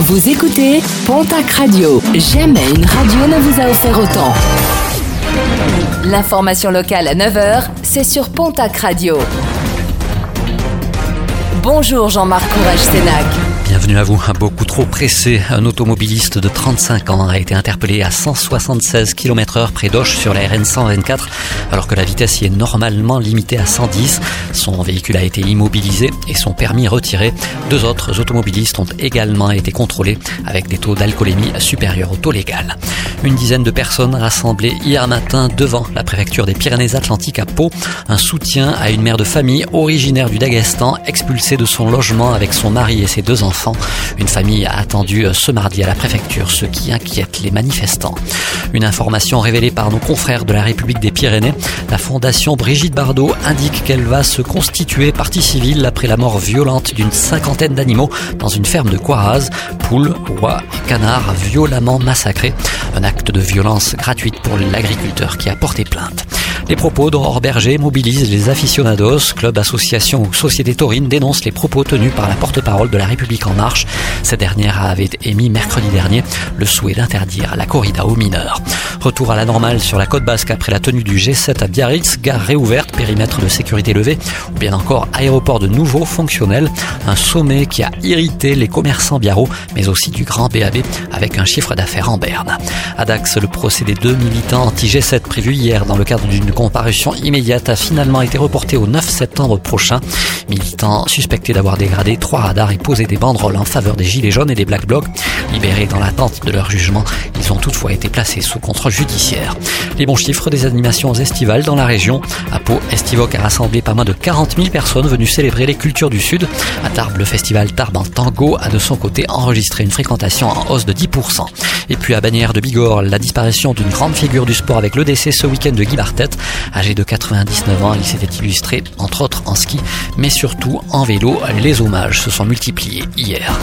Vous écoutez Pontac Radio. Jamais une radio ne vous a offert autant. L'information locale à 9h, c'est sur Pontac Radio. Bonjour Jean-Marc Courage Sénac. Bienvenue à vous. Beaucoup trop pressé, un automobiliste de 35 ans a été interpellé à 176 km heure près d'Auch sur la RN 124 alors que la vitesse y est normalement limitée à 110. Son véhicule a été immobilisé et son permis retiré. Deux autres automobilistes ont également été contrôlés avec des taux d'alcoolémie supérieurs au taux légal. Une dizaine de personnes rassemblées hier matin devant la préfecture des Pyrénées-Atlantiques à Pau. Un soutien à une mère de famille originaire du Daghestan expulsée de son logement avec son mari et ses deux enfants une famille a attendu euh, ce mardi à la préfecture, ce qui inquiète les manifestants. Une information révélée par nos confrères de la République des Pyrénées, la fondation Brigitte Bardot indique qu'elle va se constituer partie civile après la mort violente d'une cinquantaine d'animaux dans une ferme de Coiraz, poules, oies canards violemment massacrés. Acte de violence gratuite pour l'agriculteur qui a porté plainte. Les propos d'Aurore Berger mobilisent les aficionados. Club, association ou société taurine dénoncent les propos tenus par la porte-parole de la République en marche. Cette dernière avait émis mercredi dernier le souhait d'interdire la corrida aux mineurs. Retour à la normale sur la côte basque après la tenue du G7 à Biarritz, gare réouverte, périmètre de sécurité levé, ou bien encore aéroport de nouveau fonctionnel. Un sommet qui a irrité les commerçants biarro, mais aussi du grand BAB avec un chiffre d'affaires en berne. À Dax, le procès des deux militants anti-G7 prévu hier dans le cadre d'une comparution immédiate a finalement été reporté au 9 septembre prochain. Militants suspectés d'avoir dégradé trois radars et posé des banderoles en faveur des Gilets jaunes et des Black Blocs. Libérés dans l'attente de leur jugement, ils ont toutefois été placés sous contrôle judiciaire. Les bons chiffres des animations estivales dans la région. À Pau, Estivoc a rassemblé pas moins de 40 000 personnes venues célébrer les cultures du Sud. À Tarbes, le festival Tarbes en Tango a de son côté enregistré une fréquentation en hausse de 10%. Et puis à Bagnères de Bigorre, la disparition d'une grande figure du sport avec le décès ce week-end de Guy Bartet. Âgé de 99 ans, il s'était illustré entre autres en ski, mais surtout en vélo. Les hommages se sont multipliés hier.